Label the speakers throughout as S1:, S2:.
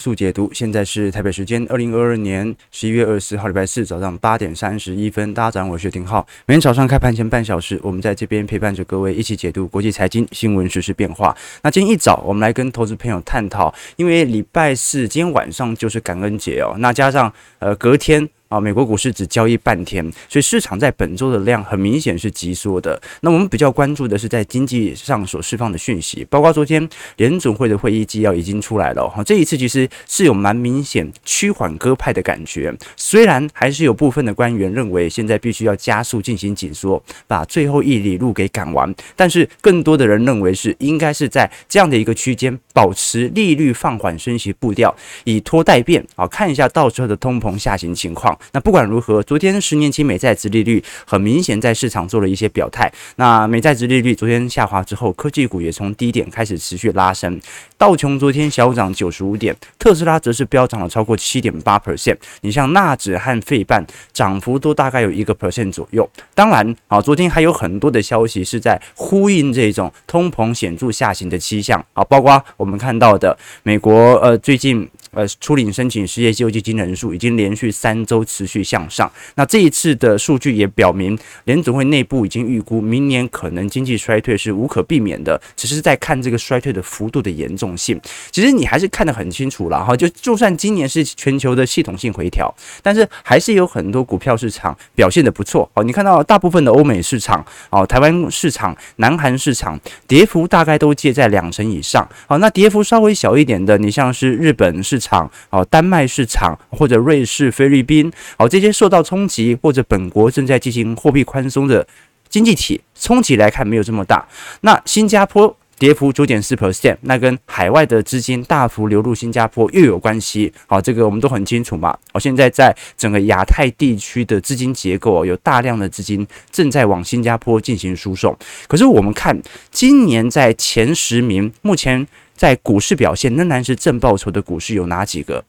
S1: 速解读，现在是台北时间二零二二年十一月二十四号礼拜四早上八点三十一分。大家早上好，我是丁浩。每天早上开盘前半小时，我们在这边陪伴着各位一起解读国际财经新闻、时事变化。那今天一早，我们来跟投资朋友探讨，因为礼拜四今天晚上就是感恩节哦，那加上呃隔天。啊，美国股市只交易半天，所以市场在本周的量很明显是急缩的。那我们比较关注的是在经济上所释放的讯息，包括昨天联准会的会议纪要已经出来了。哈，这一次其实是有蛮明显趋缓鸽派的感觉，虽然还是有部分的官员认为现在必须要加速进行紧缩，把最后一里路给赶完，但是更多的人认为是应该是在这样的一个区间保持利率放缓升息步调，以拖待变啊，看一下到时候的通膨下行情况。那不管如何，昨天十年期美债殖利率很明显在市场做了一些表态。那美债殖利率昨天下滑之后，科技股也从低点开始持续拉升。道琼昨天小涨九十五点，特斯拉则是飙涨了超过七点八 percent。你像纳指和费半涨幅都大概有一个 percent 左右。当然啊，昨天还有很多的消息是在呼应这种通膨显著下行的迹象啊，包括我们看到的美国呃最近。呃，初领申请失业救济金人数已经连续三周持续向上。那这一次的数据也表明，联总会内部已经预估明年可能经济衰退是无可避免的，只是在看这个衰退的幅度的严重性。其实你还是看得很清楚了哈，就就算今年是全球的系统性回调，但是还是有很多股票市场表现得不错哦。你看到大部分的欧美市场哦，台湾市场、南韩市场跌幅大概都介在两成以上。好，那跌幅稍微小一点的，你像是日本市场哦，丹麦市场或者瑞士、菲律宾好，这些受到冲击或者本国正在进行货币宽松的经济体，冲击来看没有这么大。那新加坡跌幅九点四 percent，那跟海外的资金大幅流入新加坡又有关系。好，这个我们都很清楚嘛。哦，现在在整个亚太地区的资金结构有大量的资金正在往新加坡进行输送。可是我们看今年在前十名，目前。在股市表现仍然是正报酬的股市有哪几个？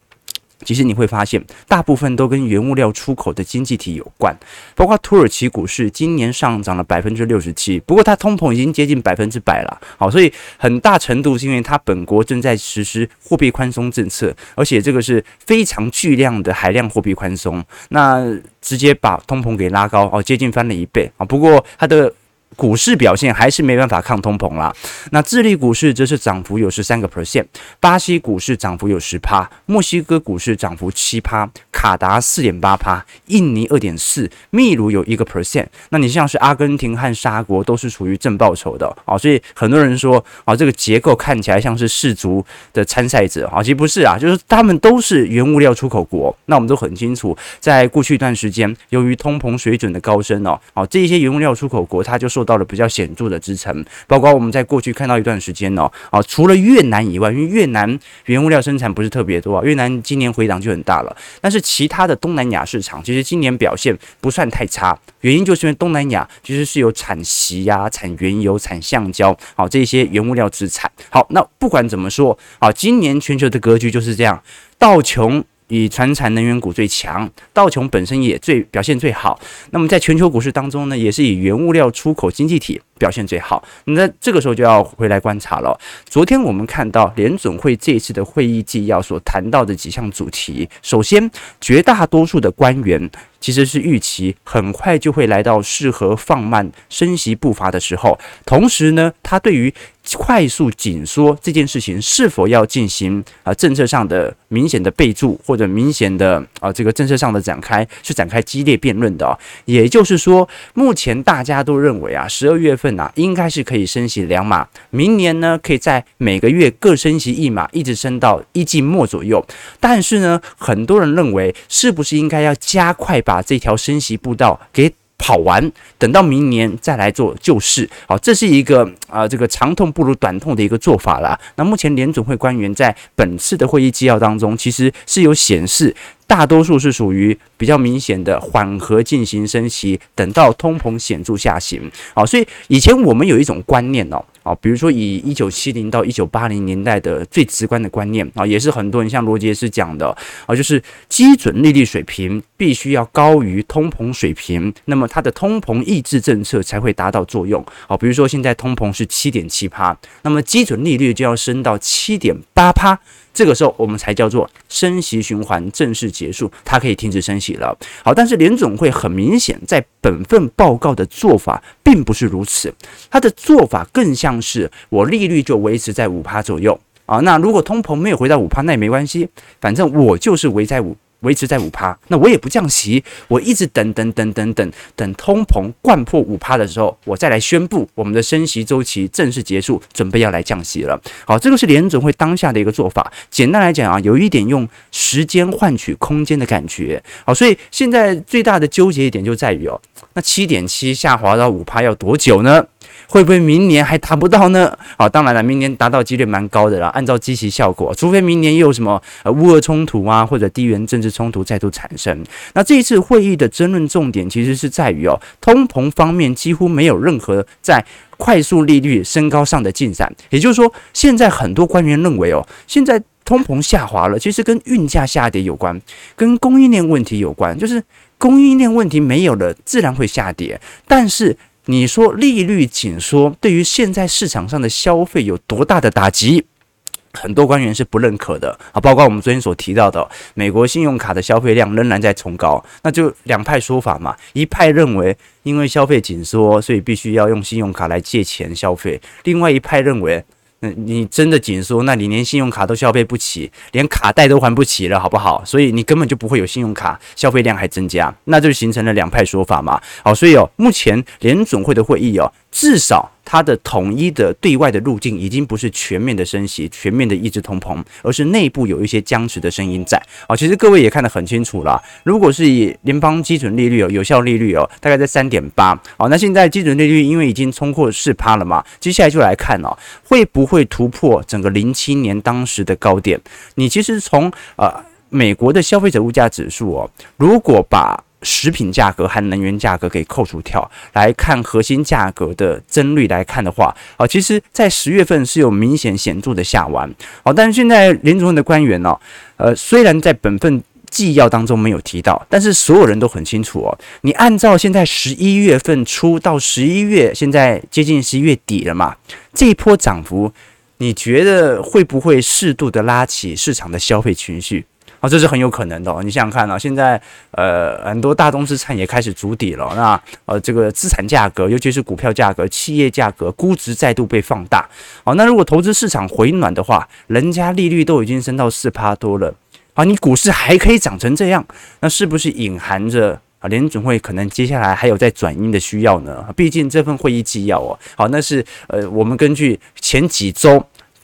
S1: 其实你会发现，大部分都跟原物料出口的经济体有关，包括土耳其股市今年上涨了百分之六十七，不过它通膨已经接近百分之百了。好，所以很大程度是因为它本国正在实施货币宽松政策，而且这个是非常巨量的海量货币宽松，那直接把通膨给拉高哦，接近翻了一倍啊。不过它的股市表现还是没办法抗通膨啦。那智利股市则是涨幅有十三个 percent，巴西股市涨幅有十趴，墨西哥股市涨幅七趴，卡达四点八趴，印尼二点四，秘鲁有一个 percent。那你像是阿根廷和沙国都是属于正报酬的啊，所以很多人说啊，这个结构看起来像是世足的参赛者啊，其实不是啊，就是他们都是原物料出口国。那我们都很清楚，在过去一段时间，由于通膨水准的高升哦，啊，这一些原物料出口国，它就受受到了比较显著的支撑，包括我们在过去看到一段时间哦，啊，除了越南以外，因为越南原物料生产不是特别多啊，越南今年回档就很大了。但是其他的东南亚市场其实今年表现不算太差，原因就是因为东南亚其实是有产锡呀、产原油、产橡胶，好，这些原物料资产。好，那不管怎么说，啊，今年全球的格局就是这样，道琼。以传产能源股最强，道琼本身也最表现最好。那么在全球股市当中呢，也是以原物料出口经济体表现最好。那这个时候就要回来观察了。昨天我们看到联总会这一次的会议纪要所谈到的几项主题，首先绝大多数的官员。其实是预期很快就会来到适合放慢升息步伐的时候，同时呢，他对于快速紧缩这件事情是否要进行啊政策上的明显的备注或者明显的啊这个政策上的展开，是展开激烈辩论的啊。也就是说，目前大家都认为啊，十二月份啊应该是可以升息两码，明年呢可以在每个月各升息一码，一直升到一季末左右。但是呢，很多人认为是不是应该要加快把这条升息步道给跑完，等到明年再来做救市。好，这是一个啊、这个长痛不如短痛的一个做法啦。那目前联准会官员在本次的会议纪要当中，其实是有显示。大多数是属于比较明显的缓和进行升息，等到通膨显著下行。好，所以以前我们有一种观念哦，啊，比如说以一九七零到一九八零年代的最直观的观念啊，也是很多人像罗杰斯讲的啊，就是基准利率水平必须要高于通膨水平，那么它的通膨抑制政策才会达到作用。好，比如说现在通膨是七点七趴，那么基准利率就要升到七点八趴。这个时候我们才叫做升息循环正式结束，它可以停止升息了。好，但是联总会很明显在本份报告的做法并不是如此，它的做法更像是我利率就维持在五趴左右啊，那如果通膨没有回到五趴，那也没关系，反正我就是围在五。维持在五趴，那我也不降息，我一直等等等等等等通膨掼破五趴的时候，我再来宣布我们的升息周期正式结束，准备要来降息了。好，这个是联准会当下的一个做法。简单来讲啊，有一点用时间换取空间的感觉。好，所以现在最大的纠结一点就在于哦，那七点七下滑到五趴要多久呢？会不会明年还达不到呢？好，当然了，明年达到几率蛮高的啦。按照积极效果，除非明年又有什么呃乌俄冲突啊，或者地缘政治冲突再度产生。那这一次会议的争论重点其实是在于哦，通膨方面几乎没有任何在快速利率升高上的进展。也就是说，现在很多官员认为哦，现在通膨下滑了，其实跟运价下跌有关，跟供应链问题有关。就是供应链问题没有了，自然会下跌，但是。你说利率紧缩对于现在市场上的消费有多大的打击？很多官员是不认可的啊，包括我们昨天所提到的，美国信用卡的消费量仍然在冲高，那就两派说法嘛。一派认为因为消费紧缩，所以必须要用信用卡来借钱消费；另外一派认为。那你真的紧缩，那你连信用卡都消费不起，连卡贷都还不起了，好不好？所以你根本就不会有信用卡消费量还增加，那就形成了两派说法嘛。好，所以哦，目前联总会的会议哦，至少。它的统一的对外的路径已经不是全面的升息、全面的抑制通膨，而是内部有一些僵持的声音在。好，其实各位也看得很清楚了。如果是以联邦基准利率哦，有效利率哦，大概在三点八。好，那现在基准利率因为已经冲破四趴了嘛，接下来就来看哦，会不会突破整个零七年当时的高点？你其实从呃美国的消费者物价指数哦，如果把食品价格和能源价格给扣除掉，来看核心价格的增率来看的话，啊，其实在十月份是有明显显著的下弯，好，但是现在联储会的官员呢，呃，虽然在本份纪要当中没有提到，但是所有人都很清楚哦，你按照现在十一月份初到十一月，现在接近十一月底了嘛，这一波涨幅，你觉得会不会适度的拉起市场的消费情绪？啊，这是很有可能的哦。你想想看啊，现在呃很多大宗资产也开始筑底了。那呃这个资产价格，尤其是股票价格、企业价格估值再度被放大。好，那如果投资市场回暖的话，人家利率都已经升到四趴多了，啊，你股市还可以涨成这样，那是不是隐含着啊联准会可能接下来还有在转鹰的需要呢？毕竟这份会议纪要哦，好，那是呃我们根据前几周。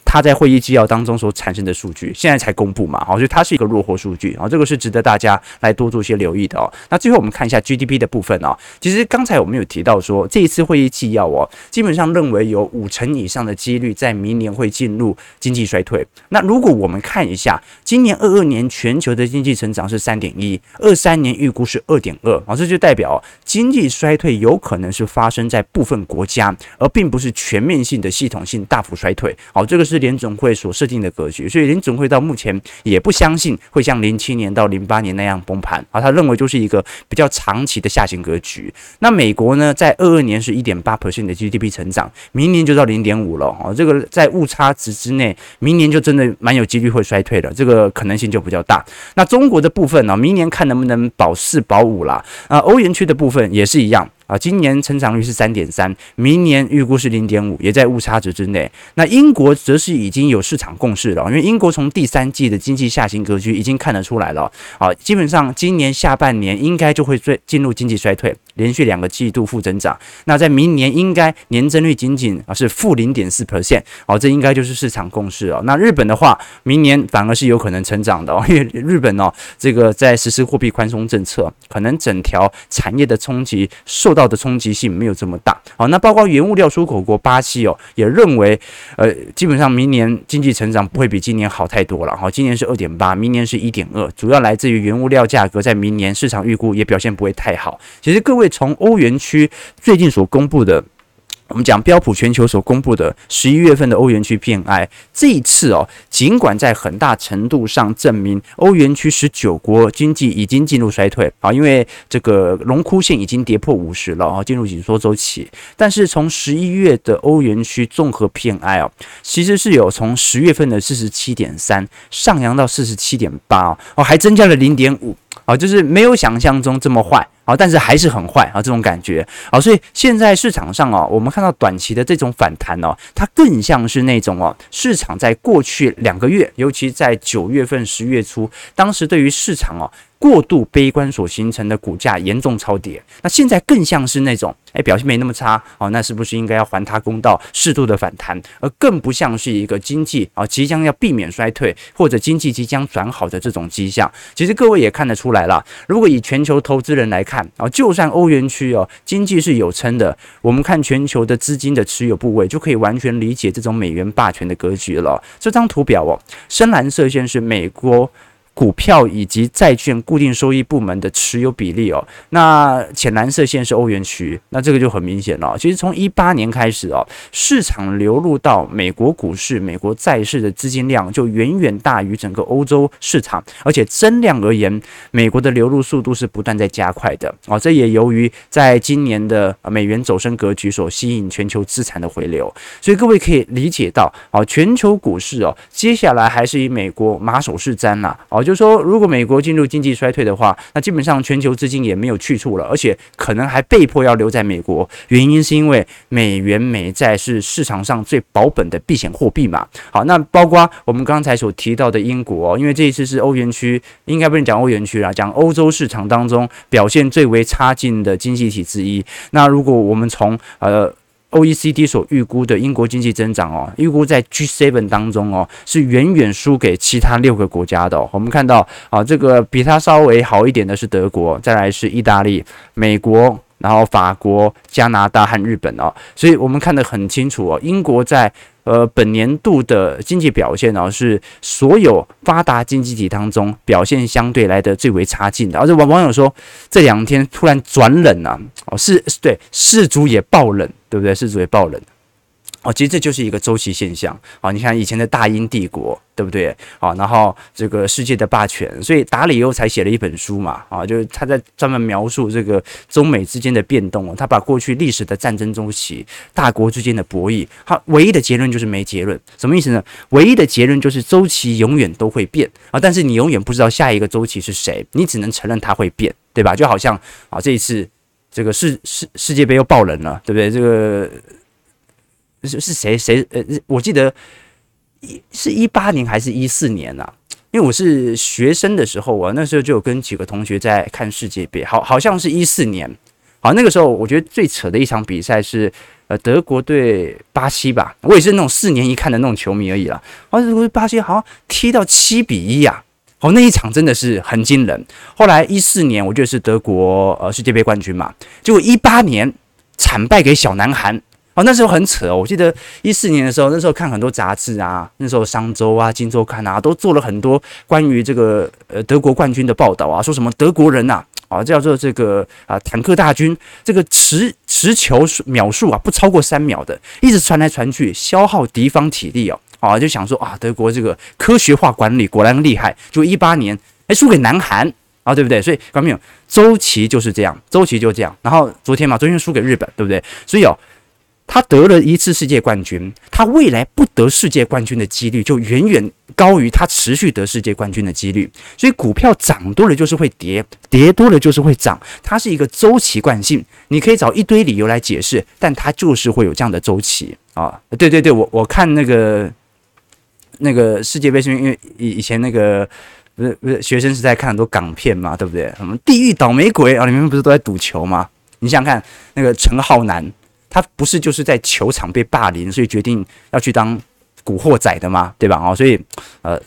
S1: 他在会议纪要当中所产生的数据，现在才公布嘛，好，所以它是一个落后数据啊，这个是值得大家来多做一些留意的哦。那最后我们看一下 GDP 的部分哦，其实刚才我们有提到说，这一次会议纪要哦，基本上认为有五成以上的几率在明年会进入经济衰退。那如果我们看一下今年二二年全球的经济成长是三点一，二三年预估是二点二啊，这就代表经济衰退有可能是发生在部分国家，而并不是全面性的系统性大幅衰退。好，这个是。联总会所设定的格局，所以联总会到目前也不相信会像零七年到零八年那样崩盘啊，他认为就是一个比较长期的下行格局。那美国呢，在二二年是一点八 percent 的 GDP 成长，明年就到零点五了啊，这个在误差值之内，明年就真的蛮有几率会衰退了，这个可能性就比较大。那中国的部分呢，明年看能不能保四保五啦。啊，欧元区的部分也是一样。啊，今年成长率是三点三，明年预估是零点五，也在误差值之内。那英国则是已经有市场共识了，因为英国从第三季的经济下行格局已经看得出来了。啊，基本上今年下半年应该就会进进入经济衰退，连续两个季度负增长。那在明年应该年增率仅仅啊是负零点四 percent，哦，这应该就是市场共识哦。那日本的话，明年反而是有可能成长的哦，因为日本哦，这个在实施货币宽松政策，可能整条产业的冲击受。到的冲击性没有这么大，好，那包括原物料出口国巴西哦，也认为，呃，基本上明年经济成长不会比今年好太多了，好，今年是二点八，明年是一点二，主要来自于原物料价格在明年市场预估也表现不会太好。其实各位从欧元区最近所公布的。我们讲标普全球所公布的十一月份的欧元区 PMI，这一次哦，尽管在很大程度上证明欧元区十九国经济已经进入衰退啊，因为这个龙枯线已经跌破五十了啊，进入紧缩周期。但是从十一月的欧元区综合 PMI 哦，其实是有从十月份的四十七点三上扬到四十七点八哦，还增加了零点五啊，就是没有想象中这么坏。好，但是还是很坏啊，这种感觉啊，所以现在市场上啊，我们看到短期的这种反弹哦，它更像是那种哦，市场在过去两个月，尤其在九月份、十月初，当时对于市场哦。过度悲观所形成的股价严重超跌，那现在更像是那种，哎，表现没那么差哦，那是不是应该要还他公道，适度的反弹，而更不像是一个经济啊即将要避免衰退或者经济即将转好的这种迹象。其实各位也看得出来了，如果以全球投资人来看啊，就算欧元区哦经济是有撑的，我们看全球的资金的持有部位，就可以完全理解这种美元霸权的格局了。这张图表哦，深蓝色线是美国。股票以及债券固定收益部门的持有比例哦，那浅蓝色线是欧元区，那这个就很明显了。其实从一八年开始哦，市场流入到美国股市、美国债市的资金量就远远大于整个欧洲市场，而且增量而言，美国的流入速度是不断在加快的哦。这也由于在今年的美元走升格局所吸引全球资产的回流，所以各位可以理解到哦，全球股市哦，接下来还是以美国马首是瞻呐哦。就是说，如果美国进入经济衰退的话，那基本上全球资金也没有去处了，而且可能还被迫要留在美国。原因是因为美元美债是市场上最保本的避险货币嘛。好，那包括我们刚才所提到的英国，因为这一次是欧元区，应该不能讲欧元区啦，讲欧洲市场当中表现最为差劲的经济体之一。那如果我们从呃。OECD 所预估的英国经济增长哦，预估在 G seven 当中哦，是远远输给其他六个国家的。我们看到啊，这个比它稍微好一点的是德国，再来是意大利、美国，然后法国、加拿大和日本哦。所以我们看得很清楚哦，英国在。呃，本年度的经济表现呢，是所有发达经济体当中表现相对来的最为差劲的。而且网网友说，这两天突然转冷啊，哦，是对，世足也爆冷，对不对？世足也爆冷。哦，其实这就是一个周期现象啊！你看以前的大英帝国，对不对？啊，然后这个世界的霸权，所以达里欧才写了一本书嘛，啊，就是他在专门描述这个中美之间的变动，他把过去历史的战争周期、大国之间的博弈，他唯一的结论就是没结论，什么意思呢？唯一的结论就是周期永远都会变啊，但是你永远不知道下一个周期是谁，你只能承认它会变，对吧？就好像啊，这一次这个世世世界杯又爆冷了，对不对？这个。是是谁谁呃，我记得一是一八年还是一四年啊？因为我是学生的时候我，那时候就有跟几个同学在看世界杯，好好像是一四年。好，那个时候我觉得最扯的一场比赛是呃德国对巴西吧，我也是那种四年一看的那种球迷而已啦。好像巴西好像踢到七比一呀，好，那一场真的是很惊人。后来一四年我觉得是德国呃世界杯冠军嘛，结果一八年惨败给小南韩。哦，那时候很扯哦。我记得一四年的时候，那时候看很多杂志啊，那时候商周啊、金周刊啊，都做了很多关于这个呃德国冠军的报道啊，说什么德国人呐，啊叫做这个啊坦克大军，这个持持球秒数啊不超过三秒的，一直传来传去，消耗敌方体力哦，啊就想说啊德国这个科学化管理果然厉害，就一八年哎输给南韩啊，对不对？所以看到没有，周期就是这样，周期就这样。然后昨天嘛，昨天输给日本，对不对？所以哦。他得了一次世界冠军，他未来不得世界冠军的几率就远远高于他持续得世界冠军的几率。所以股票涨多了就是会跌，跌多了就是会涨，它是一个周期惯性。你可以找一堆理由来解释，但它就是会有这样的周期啊。对对对，我我看那个那个世界杯是因为以以前那个不是不是学生时代看很多港片嘛，对不对？什么地狱倒霉鬼啊，里面不是都在赌球吗？你想想看那个陈浩南。他不是就是在球场被霸凌，所以决定要去当古惑仔的吗？对吧？哦，所以呃，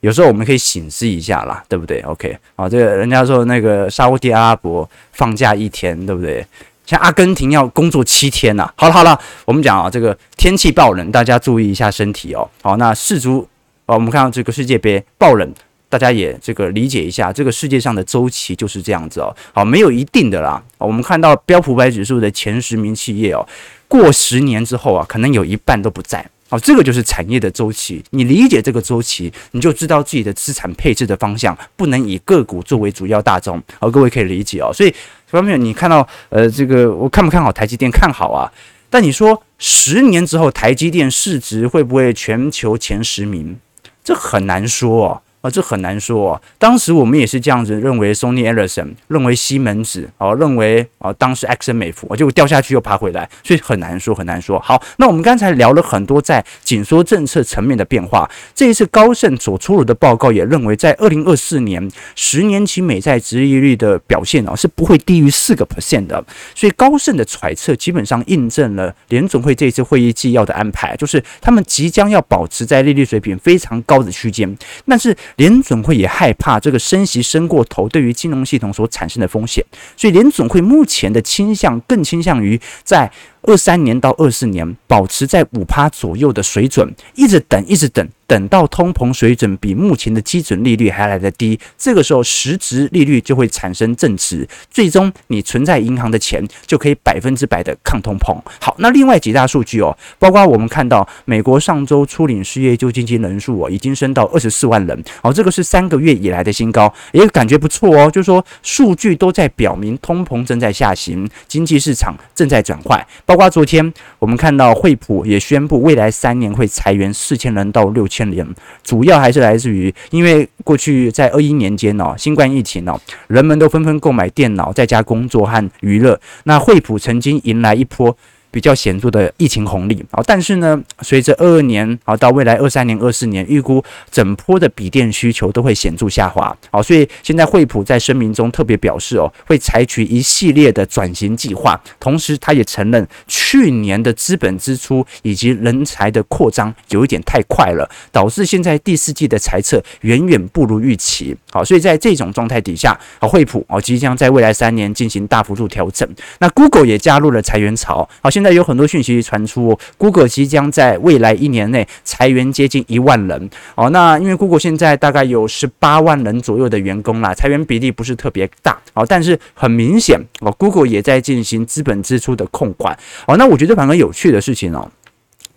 S1: 有时候我们可以醒思一下啦，对不对？OK，啊，这个人家说那个沙乌地阿拉伯放假一天，对不对？像阿根廷要工作七天呐。好了好了，我们讲啊，这个天气爆冷，大家注意一下身体哦。好，那世足啊，我们看到这个世界杯爆冷。大家也这个理解一下，这个世界上的周期就是这样子哦。好，没有一定的啦。我们看到标普百指数的前十名企业哦，过十年之后啊，可能有一半都不在。好，这个就是产业的周期。你理解这个周期，你就知道自己的资产配置的方向不能以个股作为主要大宗。好，各位可以理解哦。所以，方面你看到呃，这个我看不看好台积电？看好啊。但你说十年之后台积电市值会不会全球前十名？这很难说哦。这很难说哦。当时我们也是这样子认为，Sony Ericsson 认为西门子哦，认为啊，当时埃克森美孚，结果掉下去又爬回来，所以很难说，很难说。好，那我们刚才聊了很多在紧缩政策层面的变化。这一次高盛所出炉的报告也认为，在二零二四年十年期美债值利率的表现哦，是不会低于四个 percent 的。所以高盛的揣测基本上印证了联总会这次会议纪要的安排，就是他们即将要保持在利率水平非常高的区间，但是。联总会也害怕这个升息升过头对于金融系统所产生的风险，所以联总会目前的倾向更倾向于在。二三年到二四年保持在五趴左右的水准，一直等，一直等，等到通膨水准比目前的基准利率还来得低，这个时候实质利率就会产生正值，最终你存在银行的钱就可以百分之百的抗通膨。好，那另外几大数据哦，包括我们看到美国上周初领失业救济金人数哦，已经升到二十四万人，哦，这个是三个月以来的新高，也感觉不错哦，就是说数据都在表明通膨正在下行，经济市场正在转换，包括昨天我们看到惠普也宣布，未来三年会裁员四千人到六千人，主要还是来自于，因为过去在二一年间哦，新冠疫情哦，人们都纷纷购买电脑在家工作和娱乐，那惠普曾经迎来一波。比较显著的疫情红利啊，但是呢，随着二二年啊到未来二三年、二四年，预估整波的笔电需求都会显著下滑。好，所以现在惠普在声明中特别表示哦，会采取一系列的转型计划，同时他也承认去年的资本支出以及人才的扩张有一点太快了，导致现在第四季的财测远远不如预期。好，所以在这种状态底下，啊，惠普哦即将在未来三年进行大幅度调整。那 Google 也加入了裁员潮。好，现在。在有很多讯息传出，Google 即将在未来一年内裁员接近一万人。哦，那因为 Google 现在大概有十八万人左右的员工啦，裁员比例不是特别大。哦，但是很明显，哦，Google 也在进行资本支出的控管。哦，那我觉得反而有趣的事情哦，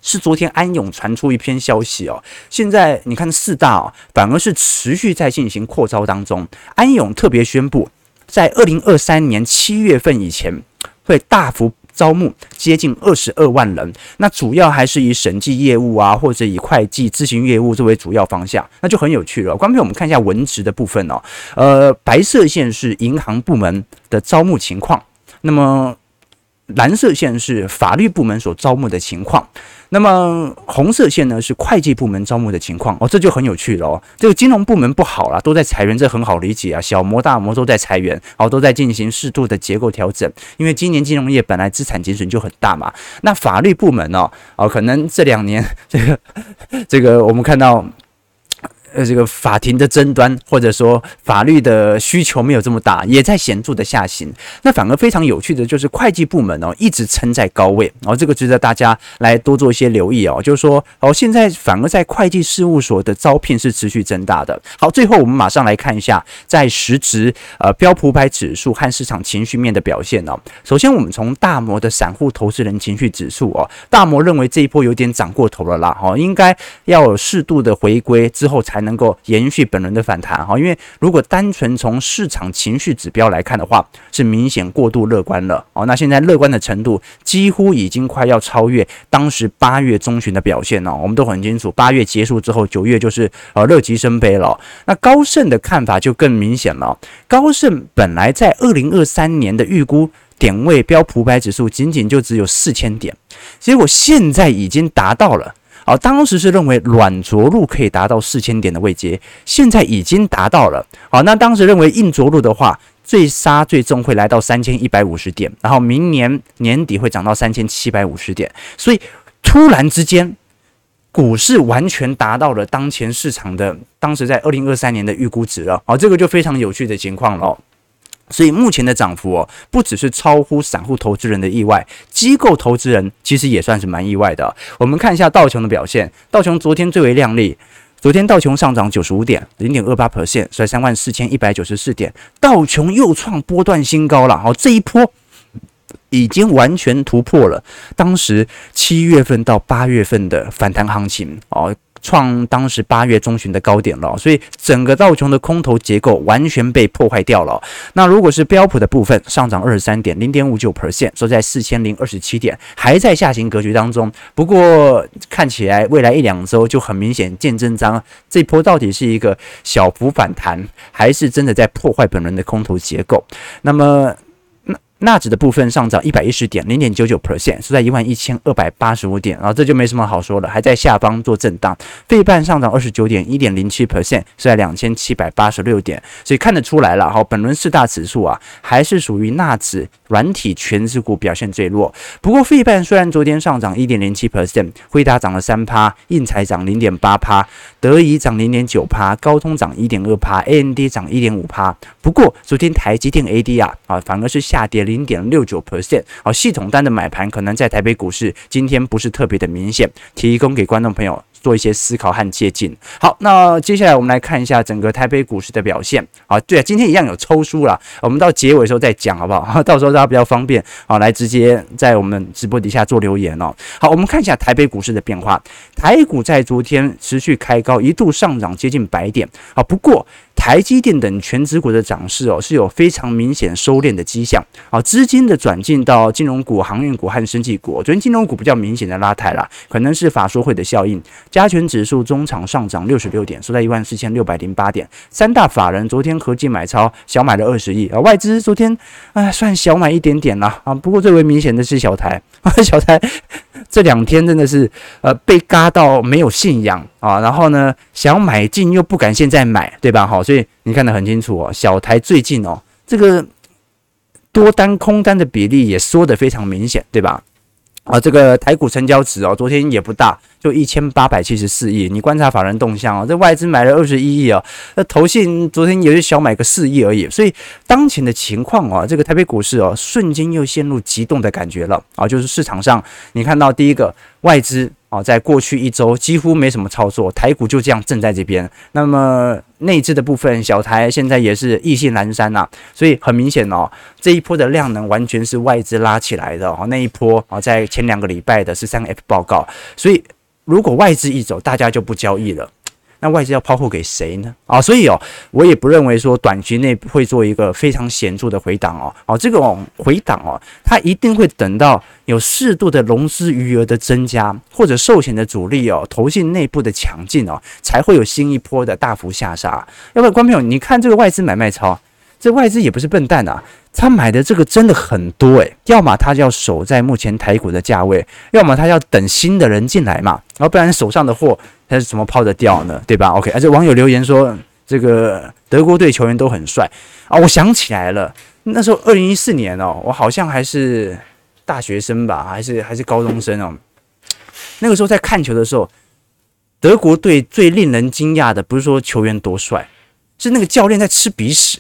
S1: 是昨天安永传出一篇消息哦，现在你看四大哦，反而是持续在进行扩招当中。安永特别宣布，在二零二三年七月份以前会大幅。招募接近二十二万人，那主要还是以审计业务啊，或者以会计咨询业务作为主要方向，那就很有趣了。关闭我们看一下文职的部分哦，呃，白色线是银行部门的招募情况，那么。蓝色线是法律部门所招募的情况，那么红色线呢是会计部门招募的情况哦，这就很有趣了哦。这个金融部门不好啦，都在裁员，这很好理解啊。小摩大摩都在裁员，哦，都在进行适度的结构调整，因为今年金融业本来资产减损就很大嘛。那法律部门呢？哦，可能这两年这个这个我们看到。呃，这个法庭的争端，或者说法律的需求没有这么大，也在显著的下行。那反而非常有趣的就是会计部门哦，一直撑在高位，然后这个值得大家来多做一些留意哦。就是说，哦，现在反而在会计事务所的招聘是持续增大的。好，最后我们马上来看一下在实质呃标普五百指数和市场情绪面的表现哦。首先，我们从大摩的散户投资人情绪指数哦，大摩认为这一波有点涨过头了啦，哦，应该要适度的回归之后才。才能够延续本轮的反弹哈，因为如果单纯从市场情绪指标来看的话，是明显过度乐观了哦。那现在乐观的程度几乎已经快要超越当时八月中旬的表现了。我们都很清楚，八月结束之后，九月就是呃乐极生悲了。那高盛的看法就更明显了。高盛本来在二零二三年的预估点位标普百指数仅仅就只有四千点，结果现在已经达到了。好，当时是认为软着陆可以达到四千点的位阶，现在已经达到了。好，那当时认为硬着陆的话，最杀最重会来到三千一百五十点，然后明年年底会涨到三千七百五十点。所以突然之间，股市完全达到了当前市场的当时在二零二三年的预估值了。好，这个就非常有趣的情况了。所以目前的涨幅哦，不只是超乎散户投资人的意外，机构投资人其实也算是蛮意外的。我们看一下道琼的表现，道琼昨天最为亮丽，昨天道琼上涨九十五点，零点二八 percent，在三万四千一百九十四点，道琼又创波段新高了。好，这一波已经完全突破了当时七月份到八月份的反弹行情哦。创当时八月中旬的高点了，所以整个道琼的空头结构完全被破坏掉了。那如果是标普的部分，上涨二十三点零点五九 percent，收在四千零二十七点，还在下行格局当中。不过看起来未来一两周就很明显见真章，这波到底是一个小幅反弹，还是真的在破坏本轮的空头结构？那么。纳指的部分上涨一百一十点，零点九九 percent，是在一万一千二百八十五点，然后这就没什么好说了，还在下方做震荡。费半上涨二十九点，一点零七 percent，是在两千七百八十六点，所以看得出来了，哈，本轮四大指数啊，还是属于纳指软体权值股表现最弱。不过费半虽然昨天上涨一点零七 percent，辉达涨了三趴，应材涨零点八趴，德仪涨零点九趴，高通涨一点二趴，AMD 涨一点五趴。不过昨天台积电 ADR 啊，反而是下跌。零点六九 percent，好，系统单的买盘可能在台北股市今天不是特别的明显，提供给观众朋友做一些思考和借鉴。好，那接下来我们来看一下整个台北股市的表现。好，对啊，今天一样有抽书啦，我们到结尾的时候再讲好不好？到时候大家比较方便好，来直接在我们直播底下做留言哦。好，我们看一下台北股市的变化。台股在昨天持续开高，一度上涨接近百点好，不过。台积电等权值股的涨势哦，是有非常明显收敛的迹象啊，资金的转进到金融股、航运股和生技股。昨天金融股比较明显的拉抬啦，可能是法说会的效应。加权指数中场上涨六十六点，收在一万四千六百零八点。三大法人昨天合计买超小买了二十亿啊，外资昨天啊算小买一点点啦啊，不过最为明显的是小台啊，小台这两天真的是呃被嘎到没有信仰啊，然后呢想买进又不敢现在买，对吧？好。所以你看得很清楚哦，小台最近哦，这个多单空单的比例也缩得非常明显，对吧？啊，这个台股成交值哦，昨天也不大，就一千八百七十四亿。你观察法人动向哦，这外资买了二十一亿哦，那投信昨天也是小买个四亿而已。所以当前的情况哦，这个台北股市哦，瞬间又陷入激动的感觉了啊，就是市场上你看到第一个外资。哦，在过去一周几乎没什么操作，台股就这样正在这边。那么内置的部分，小台现在也是意兴阑珊呐，所以很明显哦，这一波的量能完全是外资拉起来的哦。那一波啊，在前两个礼拜的十三 F 报告，所以如果外资一走，大家就不交易了。那外资要抛货给谁呢？啊，所以哦，我也不认为说短期内会做一个非常显著的回档哦。哦，这个回档哦，它一定会等到有适度的融资余额的增加，或者寿险的主力哦，投信内部的强劲哦，才会有新一波的大幅下杀。要不要，观众朋友，你看这个外资买卖超，这外资也不是笨蛋啊。他买的这个真的很多诶、要么他就要守在目前台股的价位，要么他要等新的人进来嘛，然后不然手上的货他是怎么抛得掉呢？对吧？OK，而且网友留言说这个德国队球员都很帅啊，我想起来了，那时候二零一四年哦，我好像还是大学生吧，还是还是高中生哦，那个时候在看球的时候，德国队最令人惊讶的不是说球员多帅，是那个教练在吃鼻屎。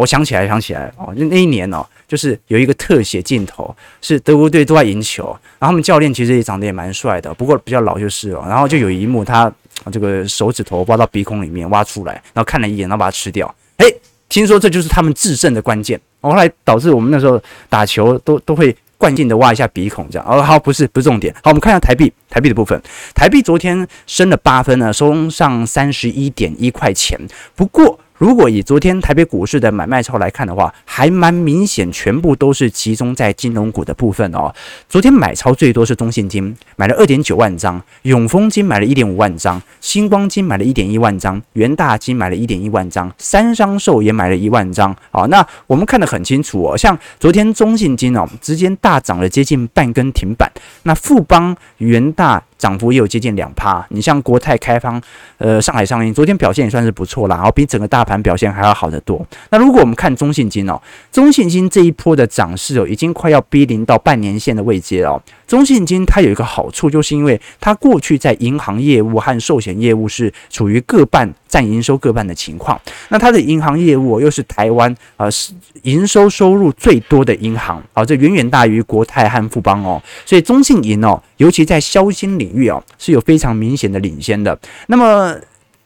S1: 我想起来，想起来哦，就那一年哦，就是有一个特写镜头，是德国队都在赢球，然后他们教练其实也长得也蛮帅的，不过比较老就是了。然后就有一幕，他这个手指头挖到鼻孔里面挖出来，然后看了一眼，然后把它吃掉。哎，听说这就是他们制胜的关键。后来导致我们那时候打球都都会惯性的挖一下鼻孔这样。哦，好，不是不是重点。好，我们看一下台币，台币的部分，台币昨天升了八分呢，收上三十一点一块钱。不过。如果以昨天台北股市的买卖超来看的话，还蛮明显，全部都是集中在金融股的部分哦。昨天买超最多是中信金，买了二点九万张；永丰金买了一点五万张；新光金买了一点一万张；元大金买了一点一万张；三商寿也买了一万张。好，那我们看得很清楚哦，像昨天中信金哦，直接大涨了接近半根停板。那富邦、元大。涨幅也有接近两趴，你像国泰开方、呃上海上银，昨天表现也算是不错啦，然后比整个大盘表现还要好得多。那如果我们看中信金哦，中信金这一波的涨势哦，已经快要逼临到半年线的位阶哦。中信金它有一个好处，就是因为它过去在银行业务和寿险业务是处于各半占营收各半的情况。那它的银行业务又是台湾呃是营收收入最多的银行啊，这远远大于国泰和富邦哦。所以中信银哦，尤其在消金领域哦，是有非常明显的领先的。那么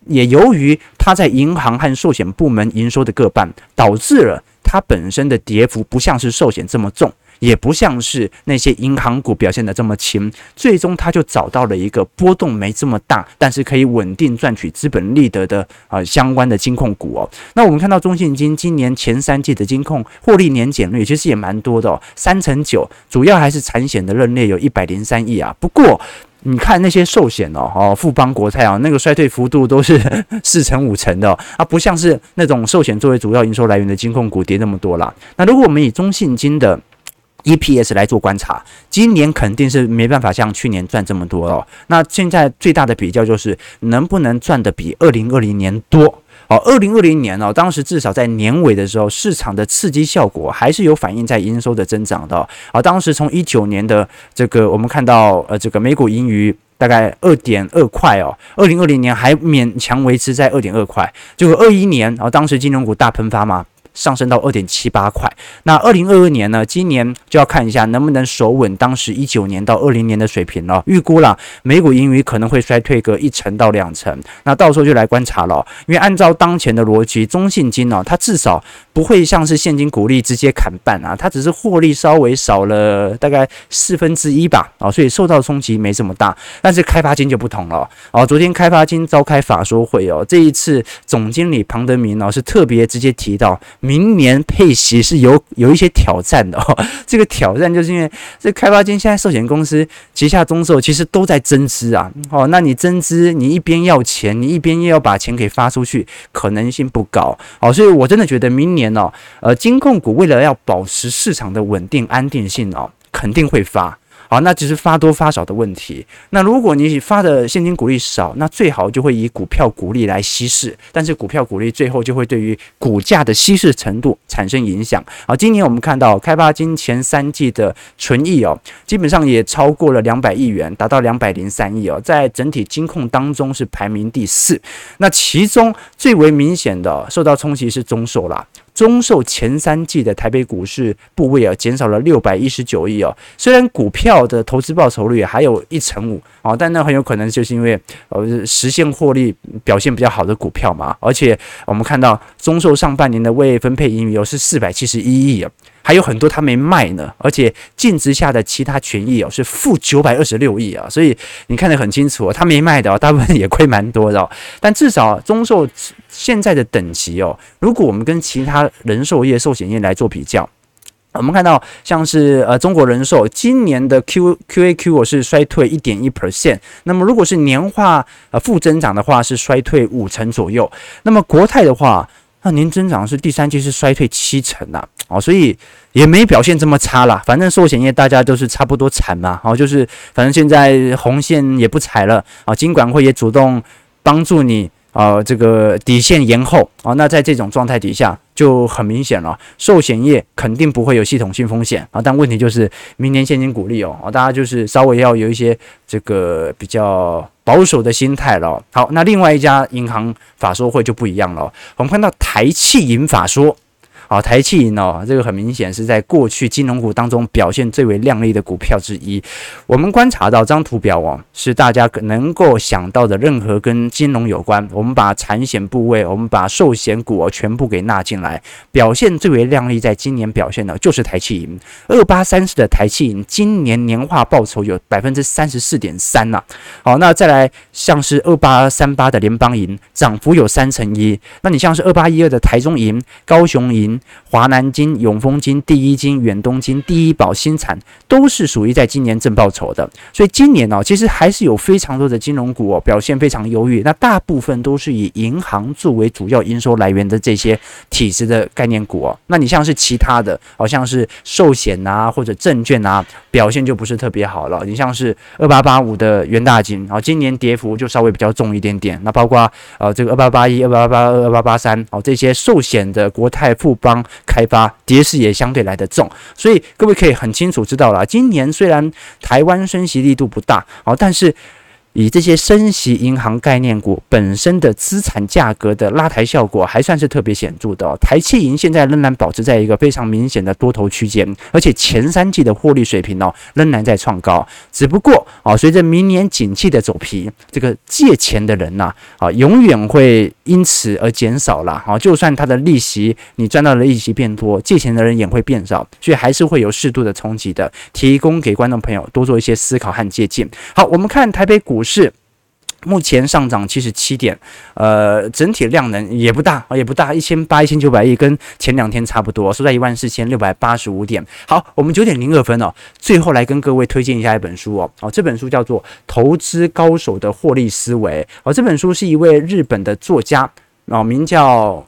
S1: 也由于它在银行和寿险部门营收的各半，导致了它本身的跌幅不像是寿险这么重。也不像是那些银行股表现得这么轻，最终他就找到了一个波动没这么大，但是可以稳定赚取资本利得的啊、相关的金控股哦。那我们看到中信金今年前三季的金控获利年减率其实也蛮多的哦，三成九，主要还是产险的认列有一百零三亿啊。不过你看那些寿险哦，哦富邦国泰啊，那个衰退幅度都是 四成五成的、哦、啊，不像是那种寿险作为主要营收来源的金控股跌那么多啦。那如果我们以中信金的 EPS 来做观察，今年肯定是没办法像去年赚这么多哦。那现在最大的比较就是能不能赚得比二零二零年多。哦，二零二零年哦，当时至少在年尾的时候，市场的刺激效果还是有反映在营收的增长的。啊、当时从一九年的这个我们看到呃这个每股盈余大概二点二块哦，二零二零年还勉强维持在二点二块，结果二一年啊、当时金融股大喷发嘛。上升到二点七八块，那二零二二年呢？今年就要看一下能不能守稳当时一九年到二零年的水平了。预估了美股盈余可能会衰退个一成到两成，那到时候就来观察了。因为按照当前的逻辑，中信金呢，它至少不会像是现金股利直接砍半啊，它只是获利稍微少了大概四分之一吧，啊，所以受到冲击没这么大。但是开发金就不同了，哦，昨天开发金召开法说会哦，这一次总经理庞德明呢是特别直接提到。明年配息是有有一些挑战的哦，这个挑战就是因为这开发金现在寿险公司旗下中寿其实都在增资啊，哦，那你增资，你一边要钱，你一边又要把钱给发出去，可能性不高，哦，所以我真的觉得明年哦，呃，金控股为了要保持市场的稳定安定性哦，肯定会发。好，那只是发多发少的问题。那如果你发的现金股利少，那最好就会以股票股利来稀释，但是股票股利最后就会对于股价的稀释程度产生影响。好，今年我们看到开发金前三季的纯益哦，基本上也超过了两百亿元，达到两百零三亿哦，在整体金控当中是排名第四。那其中最为明显的受到冲击是中寿啦。中寿前三季的台北股市部位啊，减少了六百一十九亿哦。虽然股票的投资报酬率还有一成五啊，但那很有可能就是因为呃实现获利表现比较好的股票嘛。而且我们看到中寿上半年的未分配盈余是四百七十一亿啊。还有很多他没卖呢，而且净值下的其他权益哦是负九百二十六亿啊，所以你看得很清楚哦，他没卖的哦，大部分也亏蛮多的。但至少中寿现在的等级哦，如果我们跟其他人寿业、寿险业来做比较，我们看到像是呃中国人寿今年的 Q Q A Q 我是衰退一点一 percent，那么如果是年化呃负增长的话是衰退五成左右，那么国泰的话。那年增长是第三季是衰退七成呐，哦，所以也没表现这么差啦。反正寿险业大家都是差不多惨嘛，哦，就是反正现在红线也不踩了啊，金管会也主动帮助你啊，这个底线延后啊。那在这种状态底下，就很明显了，寿险业肯定不会有系统性风险啊。但问题就是明年现金股利哦，大家就是稍微要有一些这个比较。保守的心态了。好，那另外一家银行法说会就不一样了。我们看到台气银法说。好，台企银哦，这个很明显是在过去金融股当中表现最为亮丽的股票之一。我们观察到这张图表哦，是大家能够想到的任何跟金融有关，我们把产险部位，我们把寿险股哦全部给纳进来，表现最为亮丽，在今年表现的就是台企银。二八三四的台企银今年年化报酬有百分之三十四点三呐。好，那再来像是二八三八的联邦银，涨幅有三成一。那你像是二八一二的台中银、高雄银。华南金、永丰金、第一金、远东金、第一保、新产都是属于在今年正报酬的，所以今年呢、哦，其实还是有非常多的金融股哦表现非常优异。那大部分都是以银行作为主要营收来源的这些体制的概念股哦。那你像是其他的，好像是寿险啊或者证券啊，表现就不是特别好了。你像是二八八五的元大金，啊，今年跌幅就稍微比较重一点点。那包括呃这个二八八一、二八八二、二八八三，哦这些寿险的国泰富邦。方开发跌势也相对来得重，所以各位可以很清楚知道了，今年虽然台湾升息力度不大，好，但是以这些升息银行概念股本身的资产价格的拉抬效果，还算是特别显著的哦。台企银现在仍然保持在一个非常明显的多头区间，而且前三季的获利水平哦仍然在创高。只不过啊，随着明年景气的走皮，这个借钱的人呐啊，永远会因此而减少了啊。就算他的利息你赚到的利息变多，借钱的人也会变少，所以还是会有适度的冲击的。提供给观众朋友多做一些思考和借鉴。好，我们看台北股市。目前上涨七十七点，呃，整体量能也不大，也不大，一千八、一千九百亿，跟前两天差不多，收在一万四千六百八十五点。好，我们九点零二分哦，最后来跟各位推荐一下一本书哦，哦，这本书叫做《投资高手的获利思维》哦，这本书是一位日本的作家哦，名叫。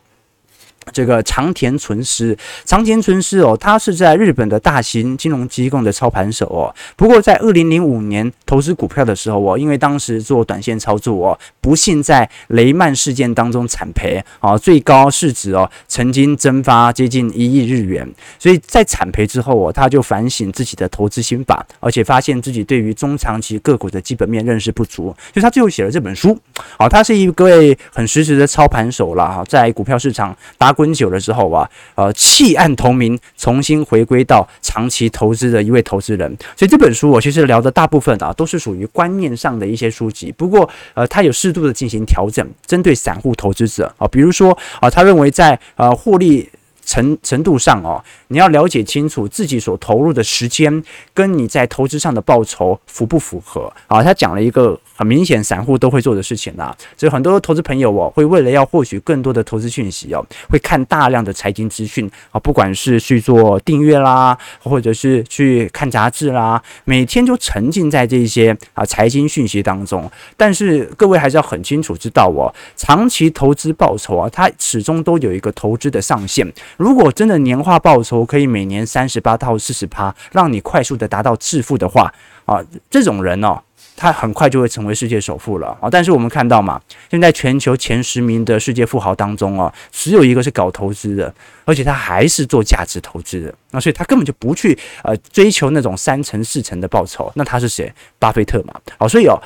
S1: 这个长田纯司，长田纯司哦，他是在日本的大型金融机构的操盘手哦。不过在二零零五年投资股票的时候哦，因为当时做短线操作哦，不幸在雷曼事件当中惨赔啊，最高市值哦曾经蒸发接近一亿日元。所以在惨赔之后哦，他就反省自己的投资心法，而且发现自己对于中长期个股的基本面认识不足，所以他最后写了这本书。好，他是一位很实质的操盘手了哈，在股票市场打滚久了之后啊，呃，弃暗投明，重新回归到长期投资的一位投资人。所以这本书我其实聊的大部分啊，都是属于观念上的一些书籍。不过，呃，他有适度的进行调整，针对散户投资者啊，比如说啊，他认为在呃获利。程程度上哦，你要了解清楚自己所投入的时间跟你在投资上的报酬符不符合啊？他讲了一个很明显散户都会做的事情啦，所以很多投资朋友哦，会为了要获取更多的投资讯息哦，会看大量的财经资讯啊，不管是去做订阅啦，或者是去看杂志啦，每天就沉浸在这些啊财经讯息当中。但是各位还是要很清楚知道哦，长期投资报酬啊，它始终都有一个投资的上限。如果真的年化报酬可以每年三十八到四十趴，让你快速的达到致富的话，啊，这种人哦，他很快就会成为世界首富了啊。但是我们看到嘛，现在全球前十名的世界富豪当中哦，只有一个是搞投资的，而且他还是做价值投资的，那所以他根本就不去呃追求那种三成四成的报酬。那他是谁？巴菲特嘛。好，所以哦，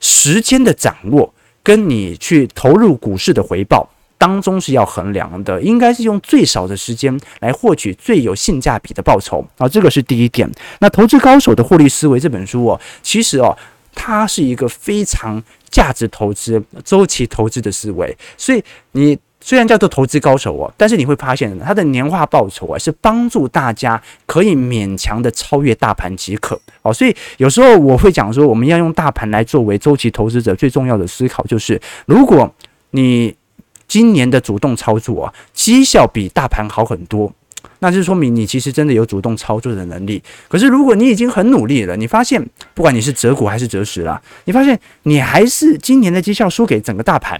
S1: 时间的掌握跟你去投入股市的回报。当中是要衡量的，应该是用最少的时间来获取最有性价比的报酬啊，这个是第一点。那投资高手的获利思维这本书哦，其实哦，它是一个非常价值投资、周期投资的思维。所以你虽然叫做投资高手哦，但是你会发现它的年化报酬啊，是帮助大家可以勉强的超越大盘即可哦。所以有时候我会讲说，我们要用大盘来作为周期投资者最重要的思考，就是如果你今年的主动操作啊，绩效比大盘好很多，那就说明你其实真的有主动操作的能力。可是如果你已经很努力了，你发现不管你是择股还是择时啦，你发现你还是今年的绩效输给整个大盘，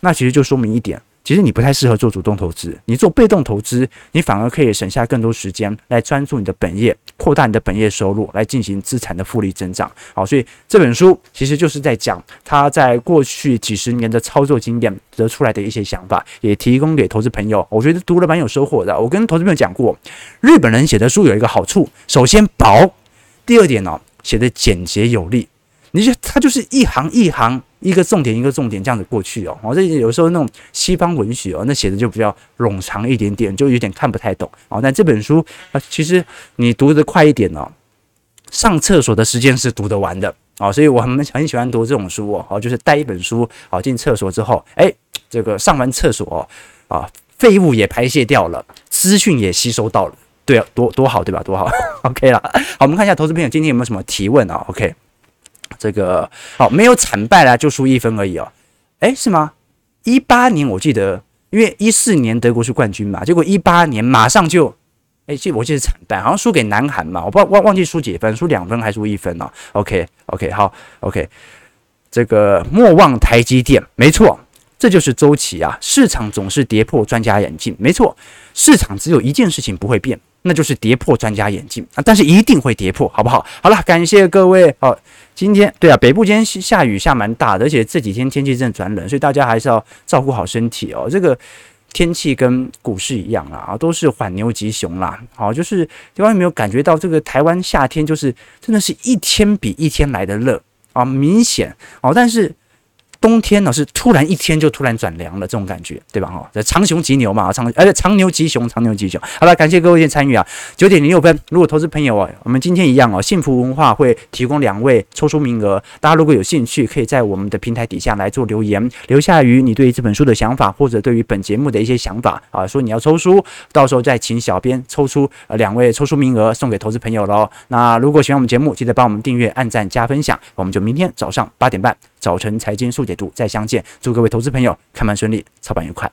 S1: 那其实就说明一点。其实你不太适合做主动投资，你做被动投资，你反而可以省下更多时间来专注你的本业，扩大你的本业收入，来进行资产的复利增长。好，所以这本书其实就是在讲他在过去几十年的操作经验得出来的一些想法，也提供给投资朋友。我觉得读了蛮有收获的。我跟投资朋友讲过，日本人写的书有一个好处，首先薄，第二点呢，写的简洁有力。你就他就是一行一行。一个重点一个重点这样子过去哦，哦，这有时候那种西方文学哦，那写的就比较冗长一点点，就有点看不太懂哦。但这本书啊，其实你读得快一点哦，上厕所的时间是读得完的哦，所以我很很喜欢读这种书哦，就是带一本书哦进厕所之后，哎，这个上完厕所哦啊，废物也排泄掉了，资讯也吸收到了，对啊，多多好对吧？多好，OK 了。好，我们看一下投资朋友今天有没有什么提问啊？OK。这个好，没有惨败啦，就输一分而已哦。诶，是吗？一八年我记得，因为一四年德国是冠军嘛，结果一八年马上就，诶，记我记得惨败，好像输给南韩嘛，我不知道忘忘记输几分，输两分还是输一分哦。OK OK 好 OK，这个莫忘台积电，没错，这就是周期啊，市场总是跌破专家眼镜，没错，市场只有一件事情不会变。那就是跌破专家眼镜啊，但是一定会跌破，好不好？好了，感谢各位哦。今天对啊，北部今天下雨下蛮大的，而且这几天天气真的转冷，所以大家还是要照顾好身体哦。这个天气跟股市一样啦，啊都是缓牛急熊啦。好，就是各位有没有感觉到这个台湾夏天就是真的是一天比一天来的热？啊，明显哦，但是。冬天呢是突然一天就突然转凉了，这种感觉，对吧？哈，这长熊吉牛嘛，长而且长牛吉熊，长牛吉熊。好了，感谢各位的参与啊！九点零六分，如果投资朋友啊，我们今天一样哦，幸福文化会提供两位抽出名额，大家如果有兴趣，可以在我们的平台底下来做留言，留下于你对于这本书的想法，或者对于本节目的一些想法啊，说你要抽书，到时候再请小编抽出呃两位抽出名额送给投资朋友喽。那如果喜欢我们节目，记得帮我们订阅、按赞、加分享，我们就明天早上八点半早晨财经速解读再相见。祝各位投资朋友开盘顺利，操盘愉快。